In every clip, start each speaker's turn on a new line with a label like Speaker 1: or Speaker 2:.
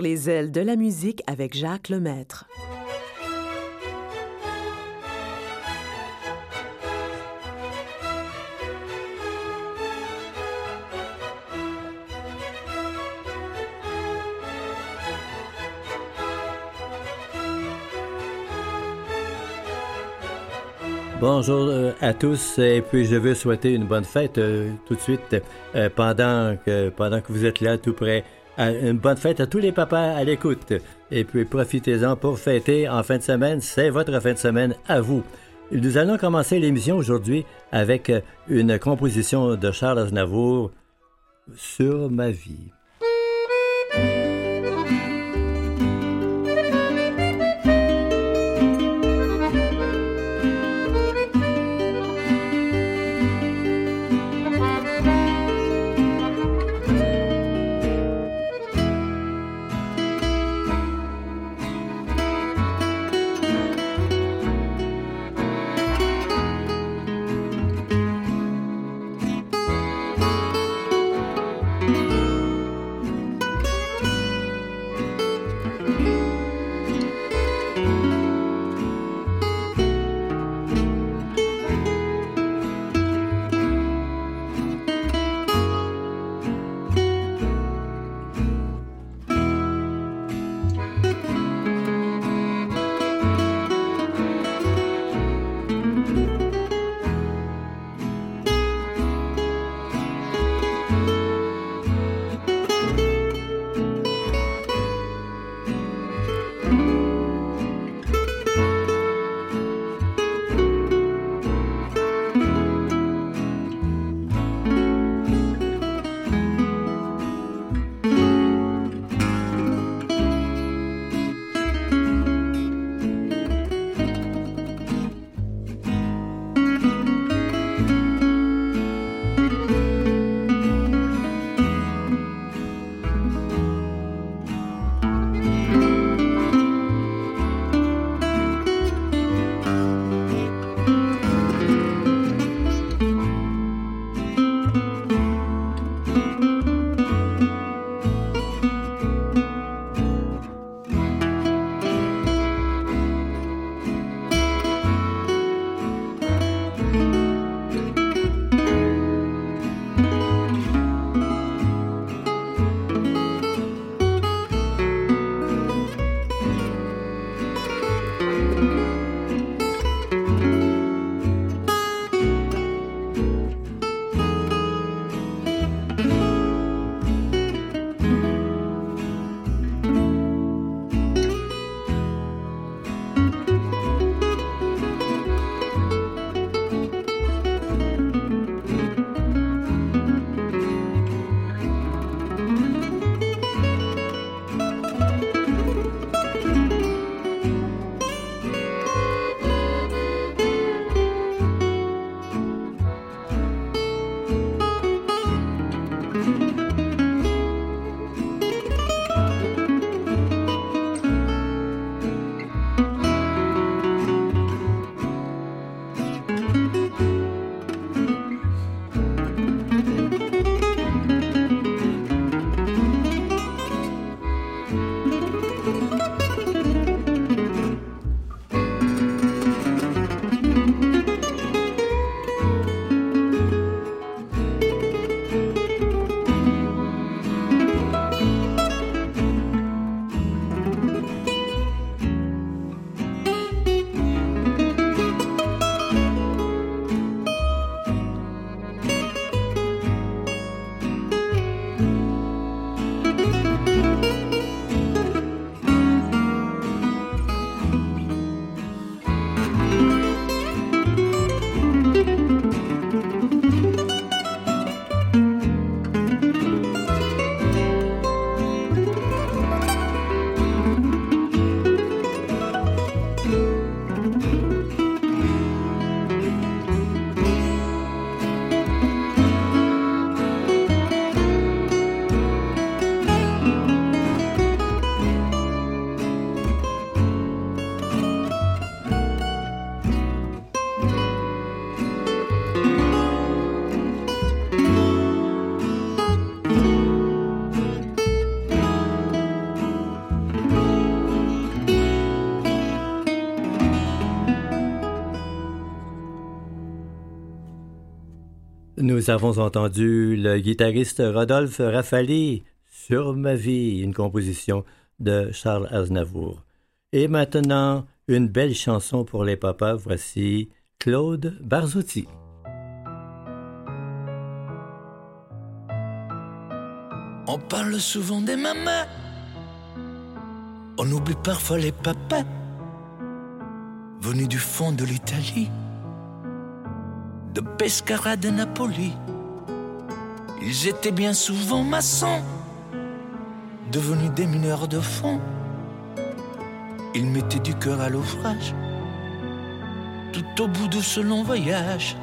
Speaker 1: Les ailes de la musique avec Jacques Lemaître.
Speaker 2: Bonjour euh, à tous et puis je veux souhaiter une bonne fête euh, tout de suite euh, pendant que pendant que vous êtes là tout près. Une bonne fête à tous les papas à l'écoute et puis profitez-en pour fêter en fin de semaine, c'est votre fin de semaine à vous. Nous allons commencer l'émission aujourd'hui avec une composition de Charles Aznavour sur ma vie. Nous avons entendu le guitariste Rodolphe Raffali sur ma vie, une composition de Charles Aznavour. Et maintenant, une belle chanson pour les papas. Voici Claude Barzotti.
Speaker 3: On parle souvent des mamans. On oublie parfois les papas venus du fond de l'Italie, de Pescara de Napoli. Ils étaient bien souvent maçons, devenus des mineurs de fond. Ils mettaient du cœur à l'ouvrage, tout au bout de ce long voyage.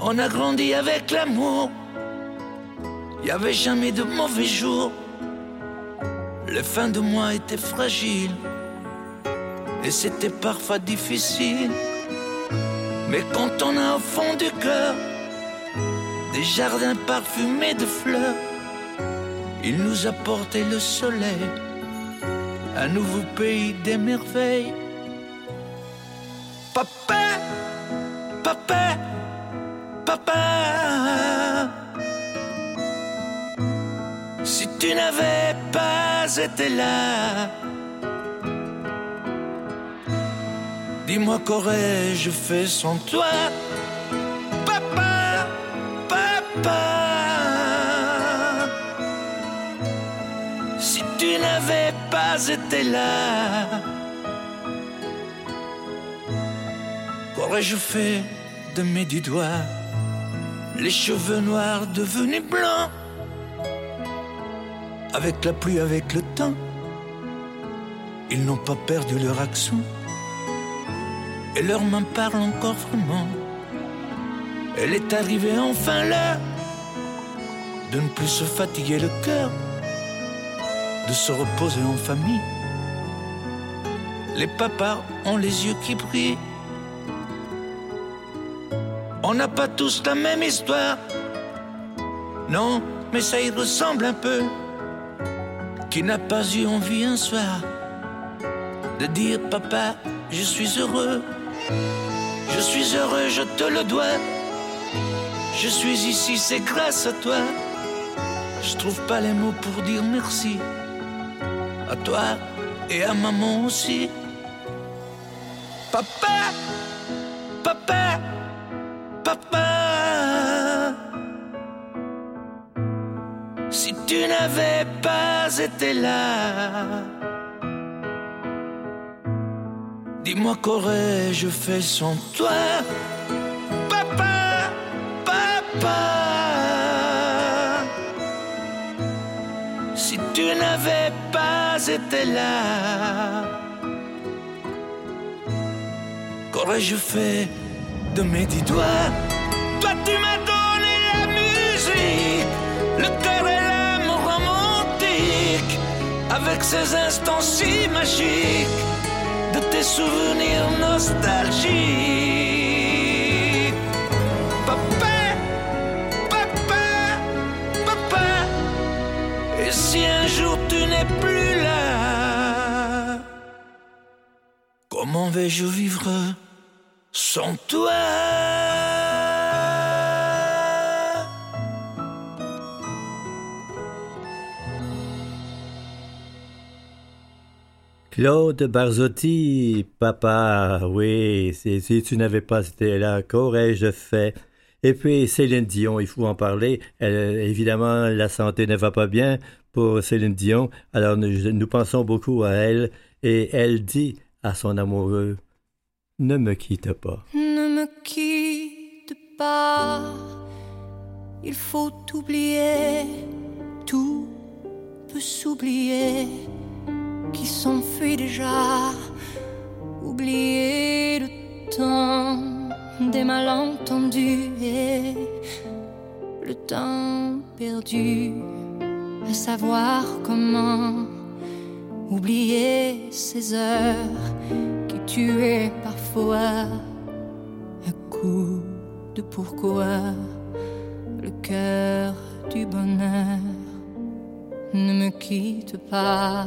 Speaker 3: On a grandi avec l'amour, il n'y avait jamais de mauvais jours. Les fins de mois étaient fragiles et c'était parfois difficile. Mais quand on a au fond du cœur des jardins parfumés de fleurs, il nous a porté le soleil, un nouveau pays des merveilles. Papa, papa, papa, si tu n'avais pas été là, Dis-moi qu'aurais-je fait sans toi? Papa, papa. Si tu n'avais pas été là Qu'aurais-je fait de mes dix doigts? Les cheveux noirs devenus blancs Avec la pluie, avec le temps Ils n'ont pas perdu leur accent et leurs mains parlent encore vraiment. Elle est arrivée enfin l'heure de ne plus se fatiguer le cœur, de se reposer en famille. Les papas ont les yeux qui brillent. On n'a pas tous la même histoire. Non, mais ça y ressemble un peu. Qui n'a pas eu envie un soir de dire papa, je suis heureux. Je suis heureux, je te le dois. Je suis ici, c'est grâce à toi. Je trouve pas les mots pour dire merci. À toi et à maman aussi. Papa, papa, papa. Si tu n'avais pas été là Dis-moi qu'aurais-je fait sans toi? Papa, papa. Si tu n'avais pas été là Qu'aurais-je fait de mes dix doigts? Toi tu m'as donné la musique Le cœur et l'âme romantique Avec ces instants si magiques souvenirs nostalgiques. Papa, papa, papa, et si un jour tu n'es plus là, comment vais-je vivre sans toi?
Speaker 2: Claude Barzotti, papa, oui, si, tu n'avais pas été là, qu'aurais-je fait? Et puis Céline Dion, il faut en parler. évidemment, la santé ne va pas bien pour Céline Dion, alors nous, pensons beaucoup à elle, et elle dit à son amoureux, ne me quitte pas.
Speaker 4: Ne me quitte pas, il faut oublier, tout peut s'oublier qui s'enfuit déjà. Oublier le temps des malentendus et le temps perdu. À savoir comment oublier ces heures qui tuaient parfois. Un coup de pourquoi le cœur du bonheur ne me quitte pas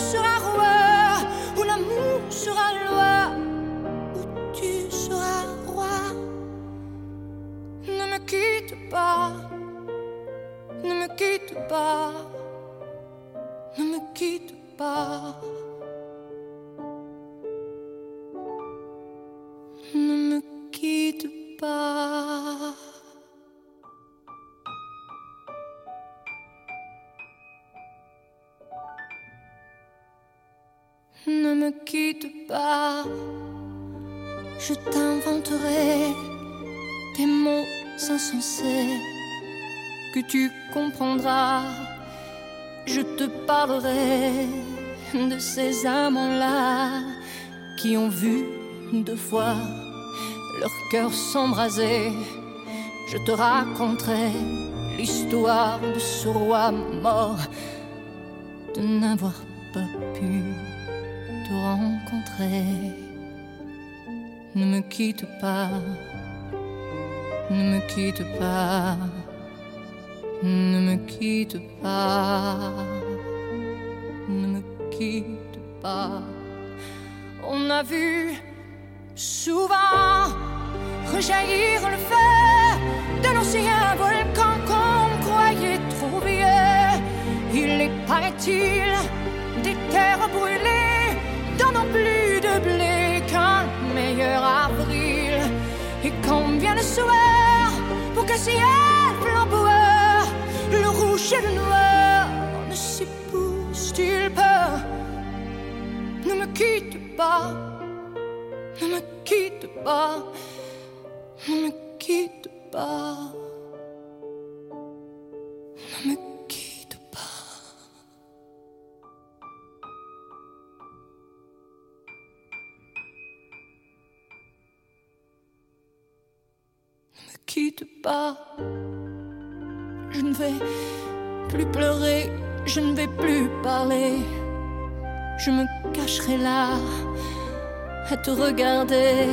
Speaker 4: sera roi, où l'amour sera loi, où tu seras roi. Ne me quitte pas, ne me quitte pas, ne me quitte pas. Ne me quitte pas. Je t'inventerai des mots insensés que tu comprendras. Je te parlerai de ces amants-là qui ont vu deux fois leur cœur s'embraser. Je te raconterai l'histoire de ce roi mort de n'avoir pas pu te rencontrer. Ne me quitte pas, ne me quitte pas, ne me quitte pas, ne me quitte pas. On a vu souvent rejaillir le feu d'un ancien volcan qu'on croyait trop vieux. Il est, paraît-il, des terres brûlées le soir, pour qu'un ciel flamboyant, le rouge et le noir ne s'épousent-ils pas Ne me quitte pas, ne me quitte pas, ne me quitte pas, quitte pas. Je ne vais plus pleurer, je ne vais plus parler. Je me cacherai là à te regarder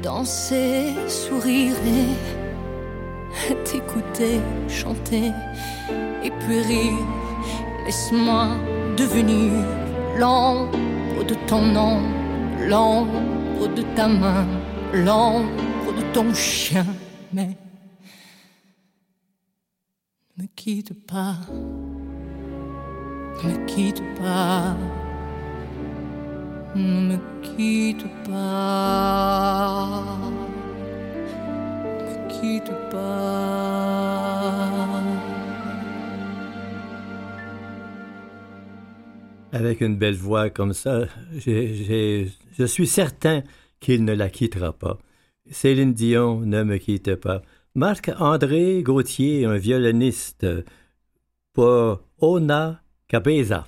Speaker 4: danser, sourire et t'écouter chanter et puis rire. Laisse-moi devenir l'ombre de ton nom, l'ombre de ta main, l'ombre de ton chien. Mais ne quitte pas, ne quitte pas, ne me quitte pas, ne quitte pas.
Speaker 2: Avec une belle voix comme ça, j'ai- je suis certain qu'il ne la quittera pas. Céline Dion ne me quitte pas. Marc-André Gauthier, un violoniste pour Ona Cabeza.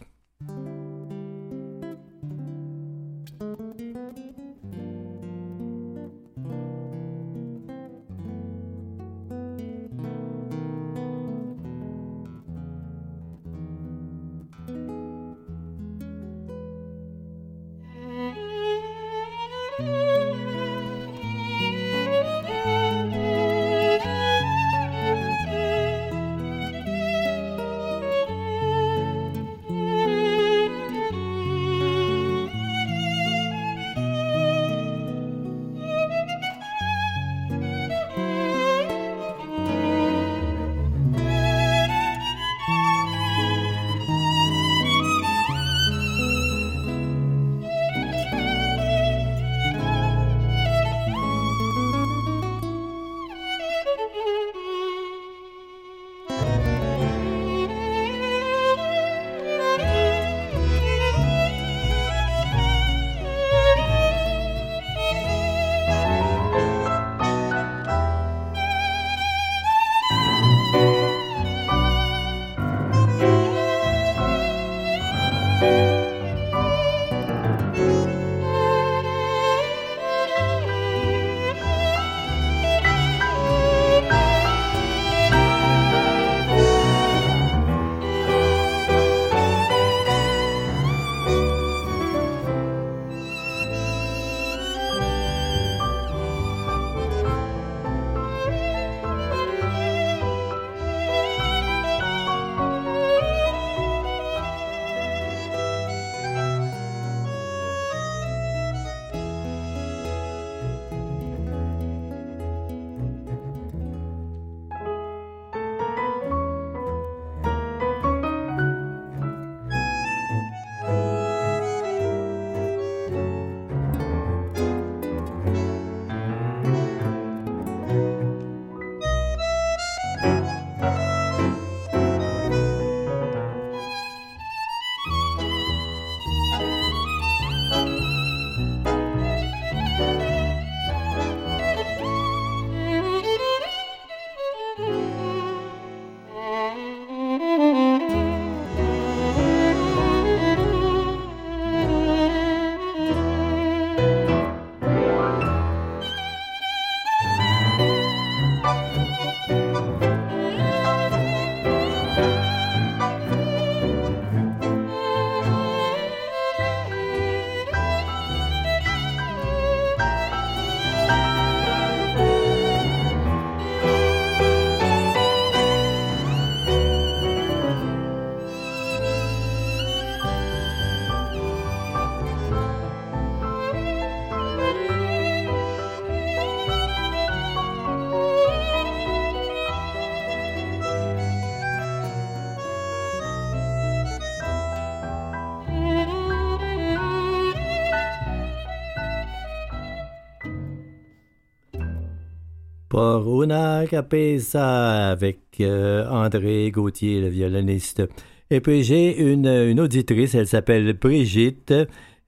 Speaker 2: Por una capesa avec euh, André Gauthier, le violoniste. Et puis j'ai une, auditrice, elle s'appelle Brigitte,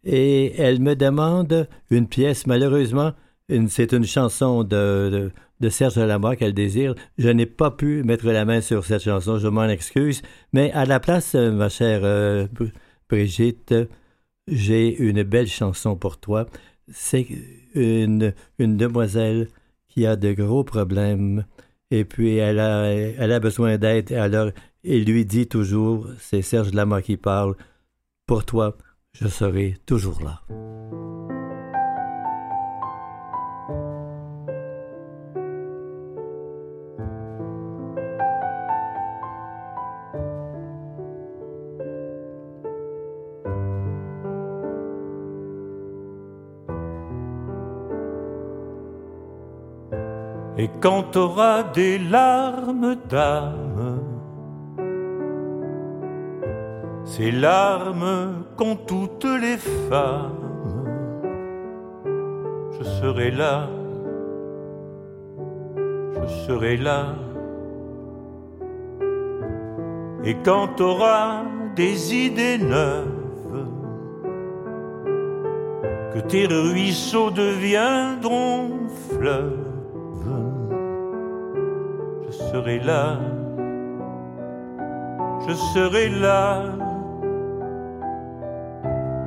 Speaker 2: et elle me demande une pièce, malheureusement, c'est une chanson de, Serge Lama qu'elle désire. Je n'ai pas pu mettre la main sur cette chanson, je m'en excuse, mais à la place, ma chère euh, Brigitte, j'ai une belle chanson pour toi. C'est une demoiselle qui a de gros problèmes et puis elle a, besoin d'aide. Alors, il lui dit toujours, c'est Serge Lama qui parle, pour toi, je serai toujours là.
Speaker 5: Et quand t'auras des larmes d'âme, ces larmes qu'ont toutes les femmes, je serai là, je serai là. Et quand t'auras des idées neuves, que tes ruisseaux deviendront fleuves, serai là, je serai là.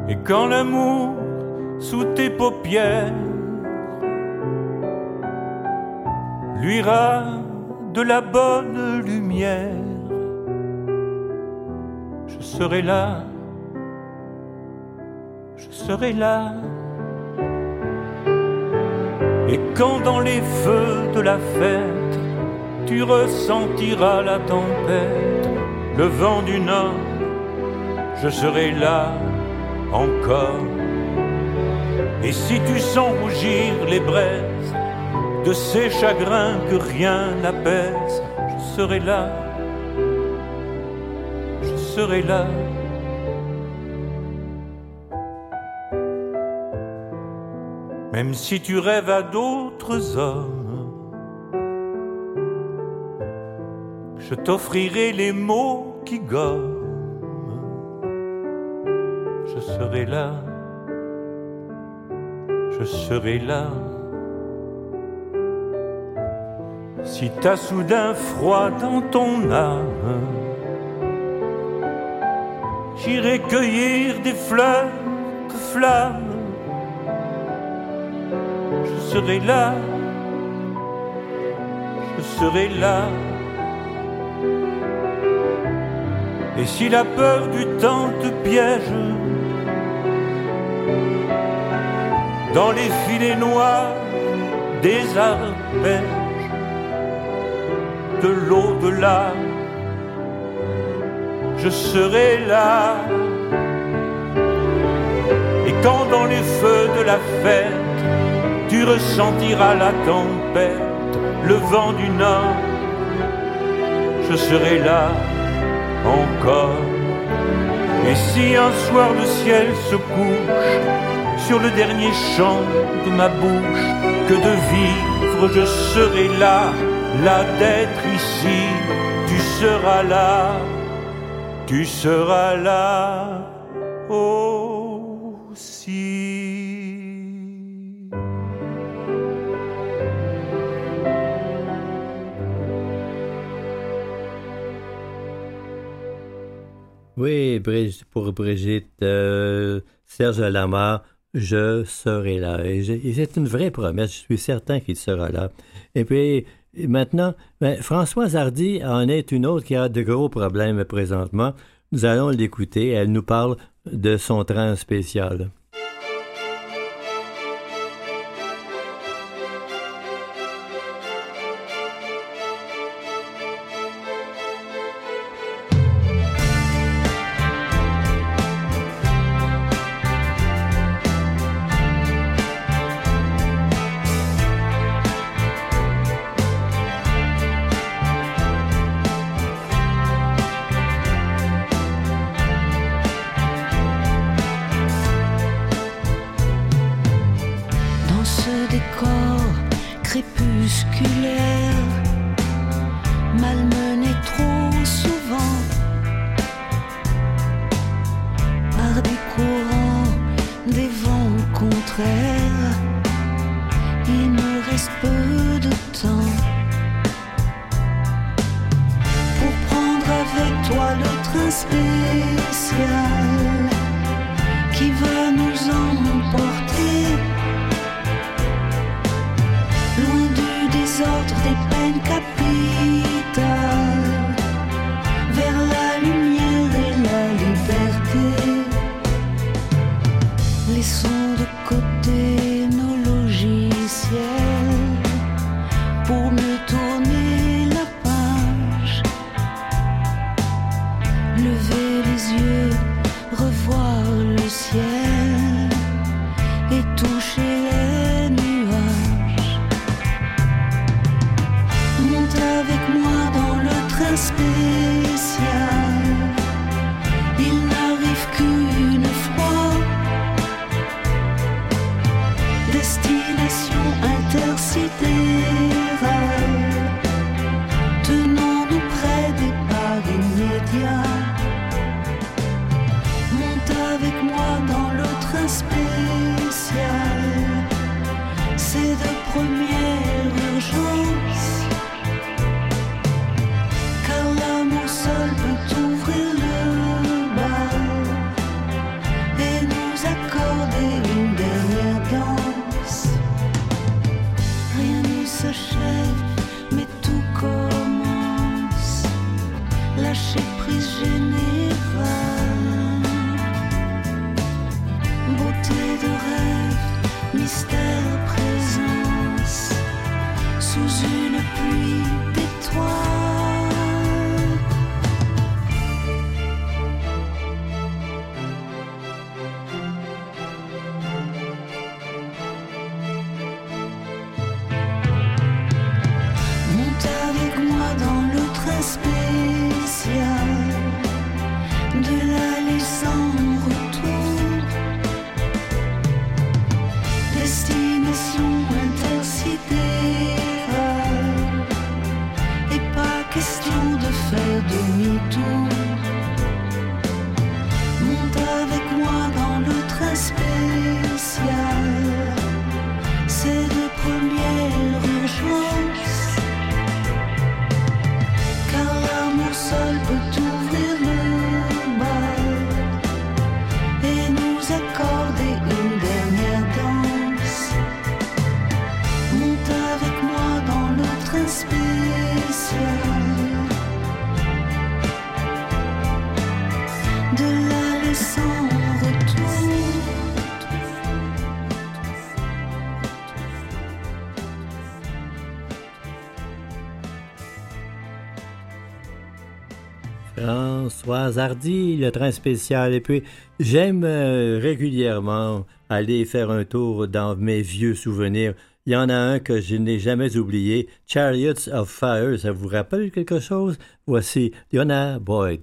Speaker 5: Et quand l'amour sous tes paupières luira de la bonne lumière, je serai là, je serai là. Et quand dans les feux de la fête, tu ressentiras la tempête, le vent du nord, je serai là encore. Et si tu sens rougir les braises de ces chagrins que rien n'apaise, je serai là, je serai là. Même si tu rêves à d'autres hommes, je t'offrirai les mots qui gomment. Je serai là, je serai là. Si t'as soudain froid dans ton âme, j'irai cueillir des fleurs de flammes. Je serai là, je serai là. Et si la peur du temps te piège dans les filets noirs des arpèges de l'au-delà, je serai là. Et quand dans les feux de la fête, tu ressentiras la tempête, le vent du nord, je serai là encore. Et si un soir le ciel se couche sur le dernier chant de ma bouche, que de vivre je serai là, là d'être ici, tu seras là, tu seras là
Speaker 2: Oui, pour Brigitte, euh, Serge Lamar, je serai là. Et, c'est une vraie promesse, je suis certain qu'il sera là. Et puis, maintenant, ben, Françoise Hardy en est une autre qui a de gros problèmes présentement. Nous allons l'écouter. Elle nous parle de son train spécial.
Speaker 6: space.
Speaker 2: Françoise Hardy, le train spécial. Et puis, j'aime euh, régulièrement aller faire un tour dans mes vieux souvenirs. Il y en a un que je n'ai jamais oublié, Chariots of Fire. Ça vous rappelle quelque chose? Voici Diona Boyd.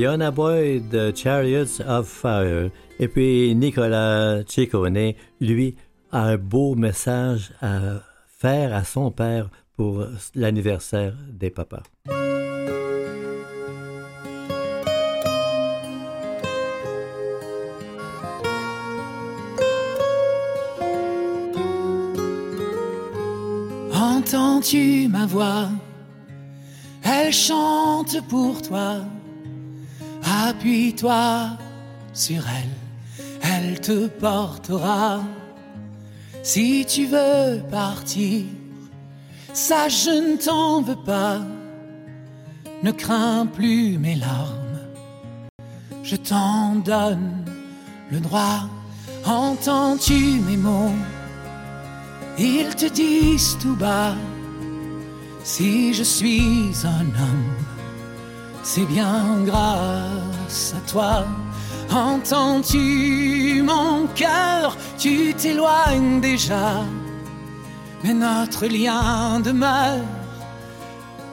Speaker 2: Liona Boyd, Chariots of Fire. Et puis Nicolas Ciccone, lui, a un beau message à faire à son père pour l'anniversaire des papas.
Speaker 7: Entends-tu ma voix? Elle chante pour toi. Appuie-toi sur elle, elle te portera. Si tu veux partir, ça je ne t'en veux pas. Ne crains plus mes larmes, je t'en donne le droit. Entends-tu mes mots? Ils te disent tout bas, si je suis un homme, c'est bien à toi. Entends-tu mon cœur? Tu t'éloignes déjà, mais notre lien demeure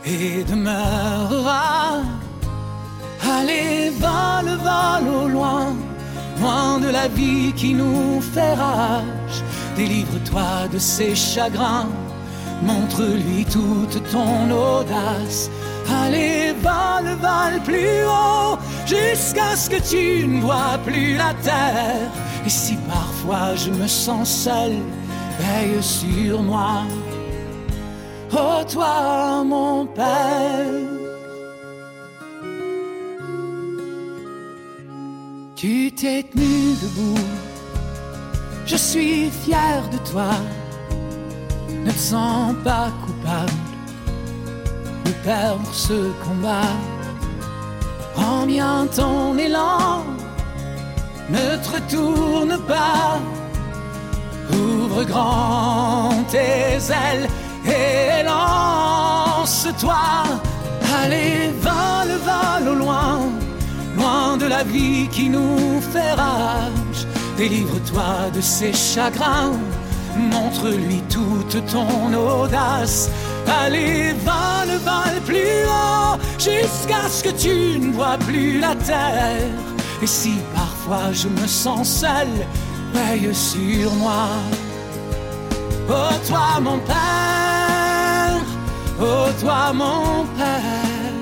Speaker 7: et demeurera. Allez, vole, vole au loin, loin de la vie qui nous fait rage. Délivre-toi de ses chagrins, montre-lui toute ton audace. Allez, vole, vole plus haut, jusqu'à ce que tu ne vois plus la terre. Et si parfois je me sens seul, veille sur moi. Oh toi, mon Père. Tu t'es tenu debout, je suis fier de toi. Ne te sens pas coupable perdre ce combat. Prends bien ton élan, ne te retourne pas. Ouvre grand tes ailes et lance-toi. Allez, vole, vole au loin, loin de la vie qui nous fait rage. Délivre-toi de ses chagrins, montre-lui toute ton audace. Allez, vole, vole plus haut, jusqu'à ce que tu ne vois plus la terre. Et si parfois je me sens seul, veille sur moi. Oh toi mon Père, oh toi mon Père,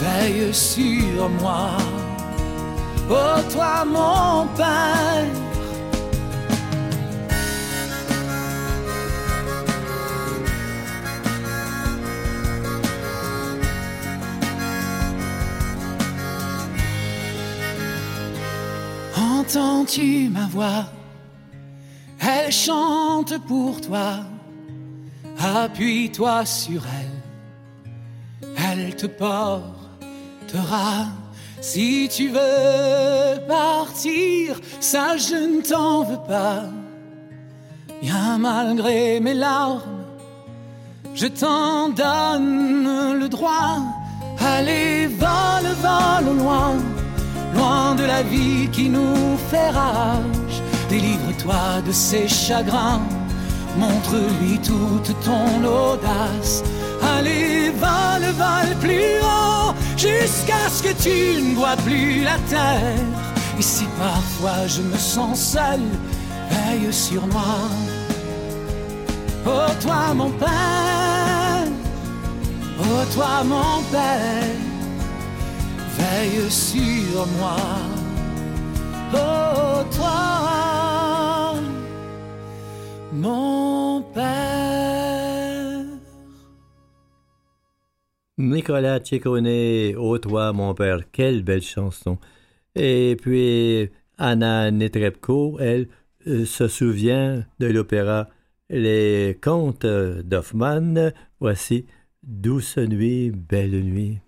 Speaker 7: veille sur moi. Oh toi mon Père. Entends-tu ma voix? Elle chante pour toi. Appuie-toi sur elle. Elle te portera. Si tu veux partir, ça je ne t'en veux pas. Bien malgré mes larmes, je t'en donne le droit. Allez, vole, vole au loin loin de la vie qui nous fait rage. Délivre-toi de ses chagrins, montre-lui toute ton audace. Allez, vole, vole plus haut, jusqu'à ce que tu ne vois plus la terre. Et si parfois je me sens seul, veille sur moi. Oh toi mon Père, oh toi mon Père sur moi. Oh, toi, mon Père.
Speaker 2: Nicolas Ciccone, Ô toi, mon père, quelle belle chanson. Et puis, Anna Netrebko, elle, euh, se souvient de l'opéra Les Contes d'Hoffmann. Voici Douce nuit, belle nuit.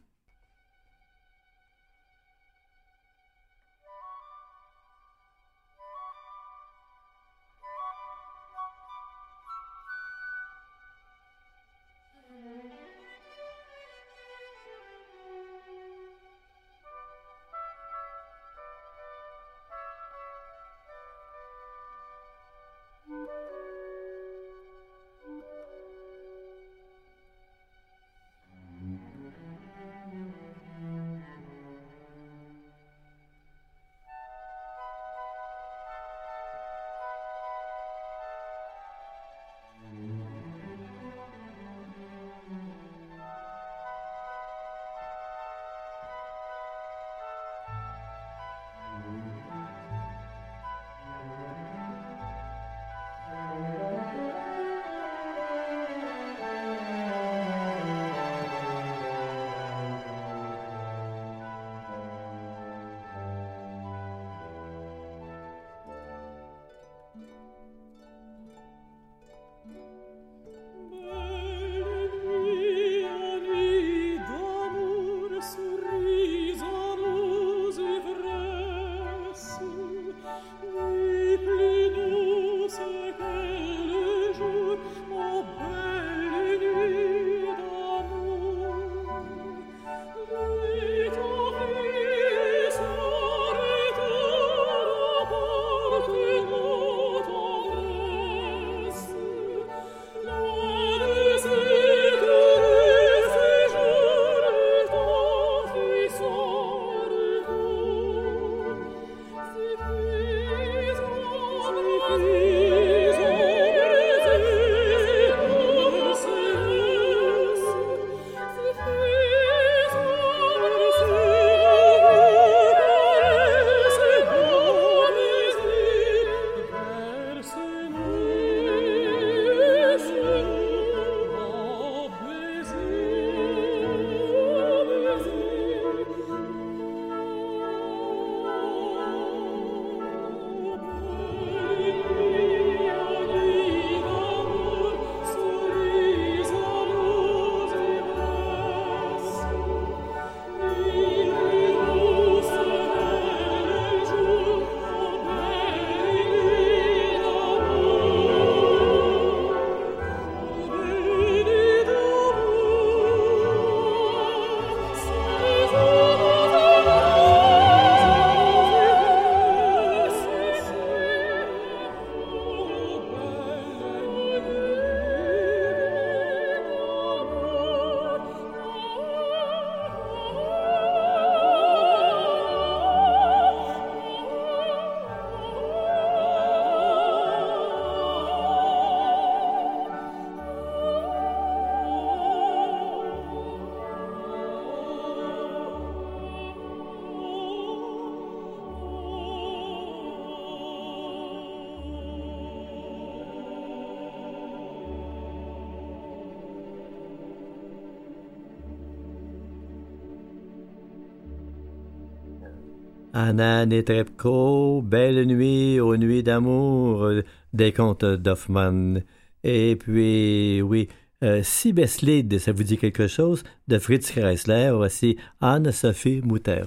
Speaker 2: Anna Netrebko, Belle nuit aux nuits d'amour des contes d'Hoffmann. Et puis, oui, euh, Si Beslid, ça vous dit quelque chose, de Fritz Kreisler, voici Anne-Sophie Mutter.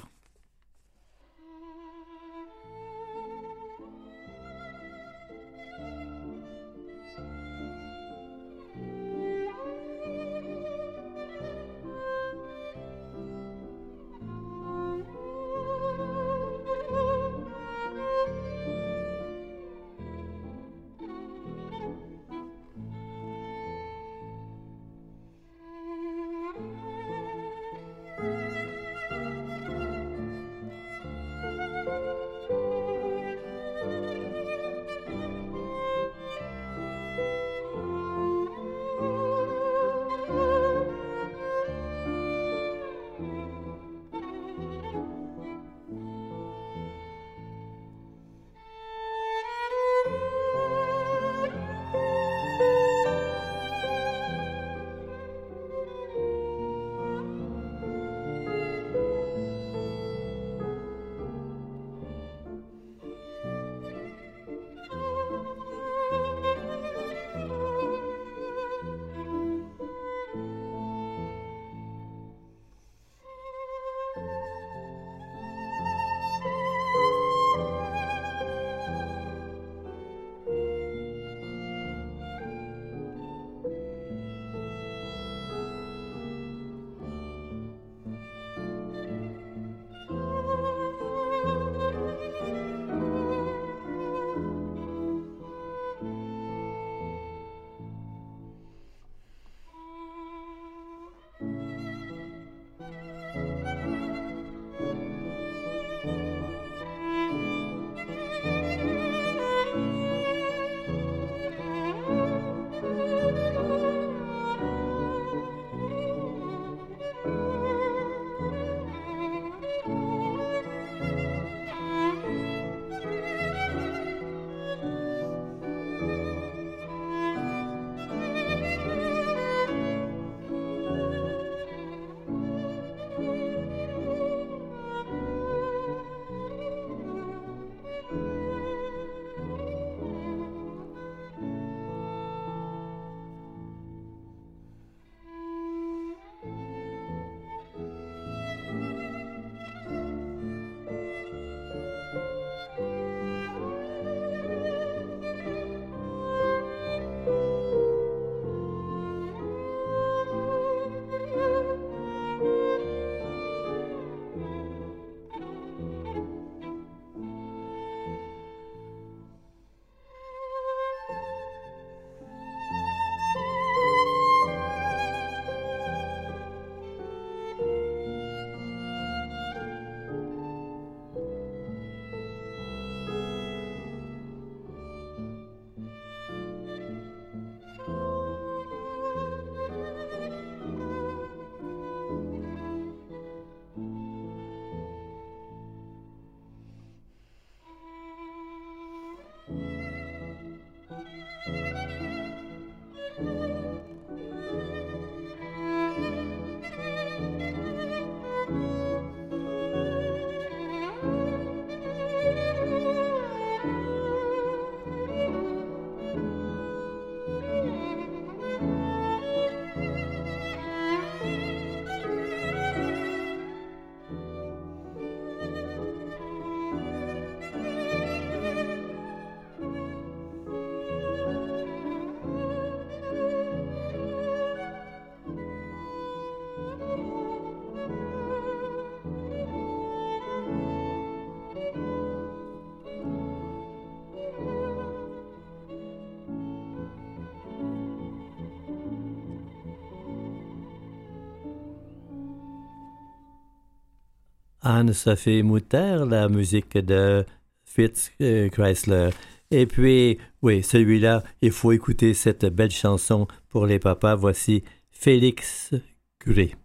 Speaker 2: Anne-Sophie Mutter, la musique de Fitz euh, Chrysler. Et puis, oui, celui-là, il faut écouter cette belle chanson pour les papas. Voici Félix Curé.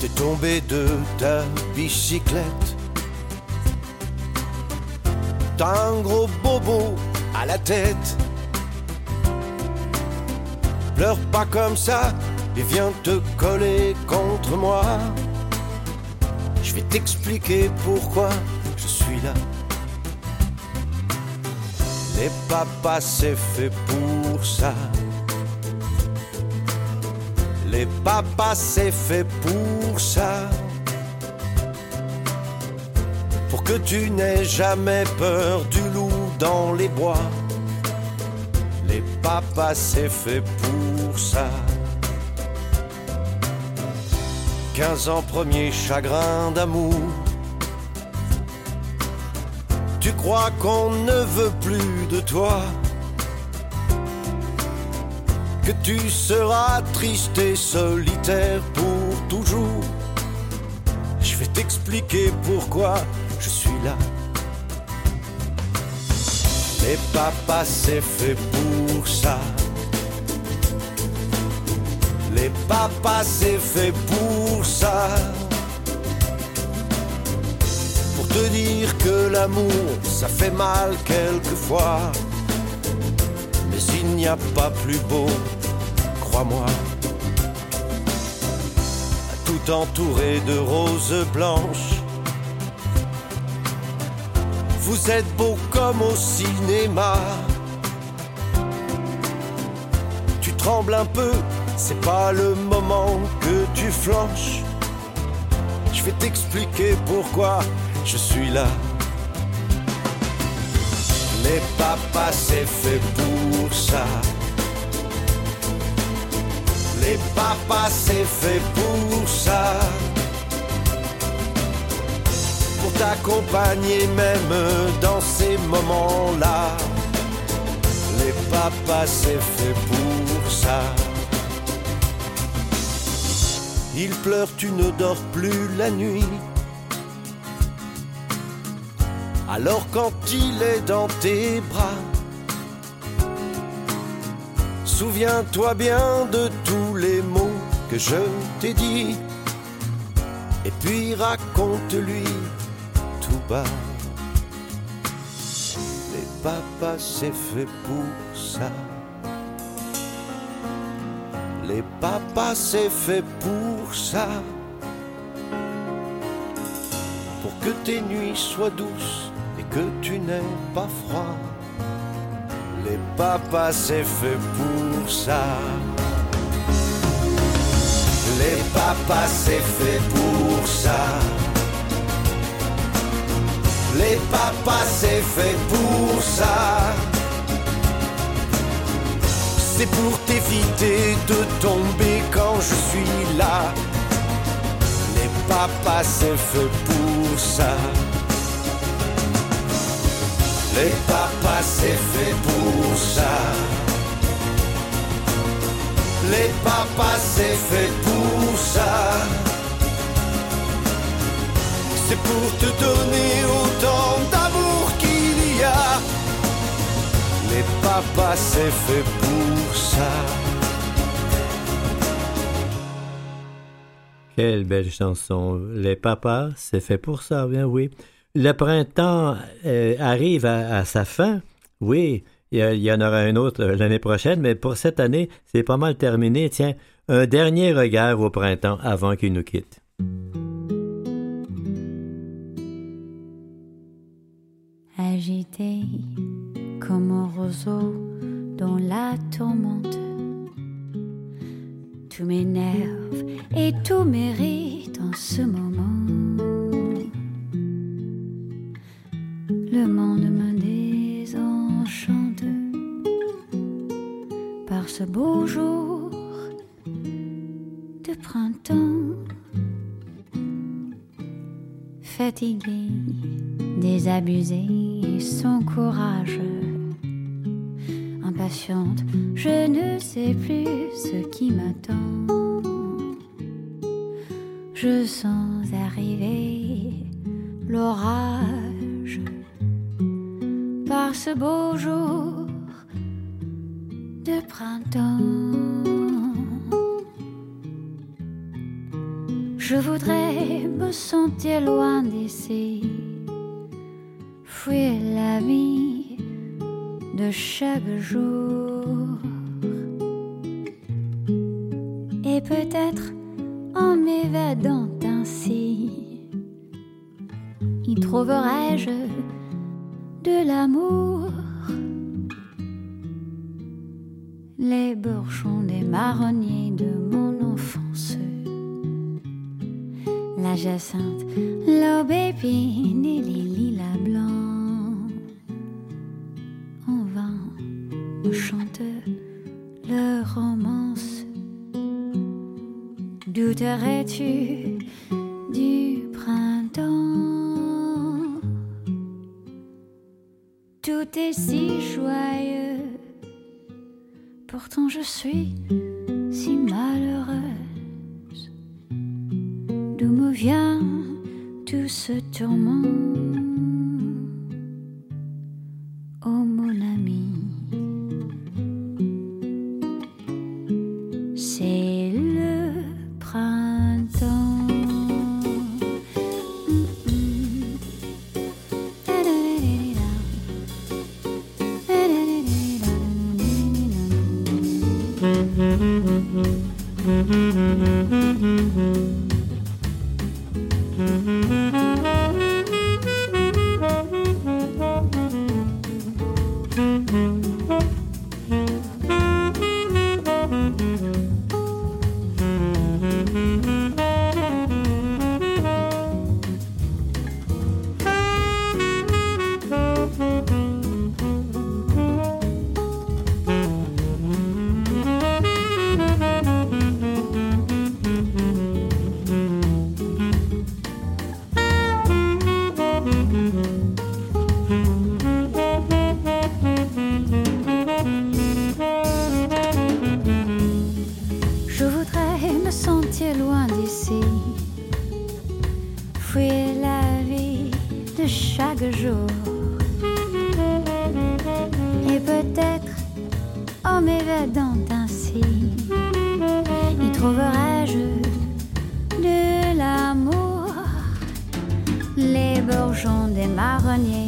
Speaker 8: T'es tombé de ta bicyclette t'as un gros bobo à la tête. Pleure pas comme ça et viens te coller contre moi. Je vais t'expliquer pourquoi je suis là. Les papas, c'est fait pour ça. Les papas, c'est fait pour ça. Que tu n'aies jamais peur du loup dans les bois. Les papas, c'est fait pour ça. 15 ans, premier chagrin d'amour. Tu crois qu'on ne veut plus de toi Que tu seras triste et solitaire pour toujours Je vais t'expliquer pourquoi Les papas c'est fait pour ça Les papas c'est fait pour ça pour te dire que l'amour, ça fait mal quelquefois. Mais il n'y a pas plus beau, crois-moi. Tout entouré de roses blanches. Vous êtes beau comme au cinéma. Tu trembles un peu, c'est pas le moment que tu flanches. Je vais t'expliquer pourquoi je suis là. Les papas, c'est fait pour ça. Les papas, c'est fait pour ça. T'accompagner même dans ces moments-là. Les papas, c'est fait pour ça. Il pleure, tu ne dors plus la nuit. Alors quand il est dans tes bras, souviens-toi bien de tous les mots que je t'ai dit. Et puis raconte-lui Les papas, c'est fait pour ça. Les papas, c'est fait pour ça. Pour que tes nuits soient douces et que tu n'aies pas froid. Les papas, c'est fait pour ça. Les papas, c'est fait pour ça. Les papas, c'est fait pour ça. C'est pour t'éviter de tomber quand je suis là. Les papas, c'est fait pour ça. Les papas, c'est fait pour ça. Les papas, c'est fait pour ça. C'est pour te donner autant d'amour qu'il y a. Les papas, c'est fait pour ça.
Speaker 2: Quelle belle chanson. Les papas, c'est fait pour ça, bien oui. Le printemps euh, arrive à, à, sa fin. Oui, il y en aura un autre l'année prochaine, mais pour cette année, c'est pas mal terminé. Tiens, un dernier regard au printemps avant qu'il nous quitte.
Speaker 9: Agité comme un roseau dans la tourmente, tout m'énerve et tout mérite en ce moment. Le monde me désenchante par ce beau jour de printemps. Fatigué, désabusé, sans courage, impatiente, je ne sais plus ce qui m'attend. Je sens arriver l'orage par ce beau jour de printemps. Je voudrais me sentir loin d'ici, la vie de chaque jour. Et peut-être en m'évadant ainsi, y trouverai-je de l'amour? Les bourgeons des marronniers de mon enfance la jacinthe, l'aube épine et les lilas blancs. Chante leur romance. Douterais-tu du printemps? Tout est si joyeux, pourtant je suis si malheureuse. D'où me vient tout ce tourment? La vie de chaque jour. Et peut-être en m'évadant ainsi, y trouverai-je de l'amour. Les bourgeons des marronniers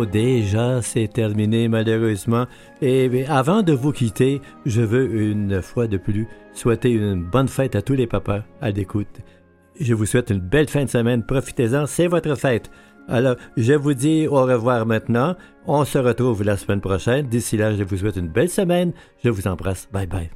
Speaker 9: Oh,
Speaker 2: déjà, c'est terminé malheureusement. Et avant de vous quitter, je veux une fois de plus souhaiter une bonne fête à tous les papas à l'écoute. Je vous souhaite une belle fin de semaine. Profitez-en, c'est votre fête. Alors, je vous dis au revoir maintenant. On se retrouve la semaine prochaine. D'ici là, je vous souhaite une belle semaine. Je vous embrasse. Bye bye.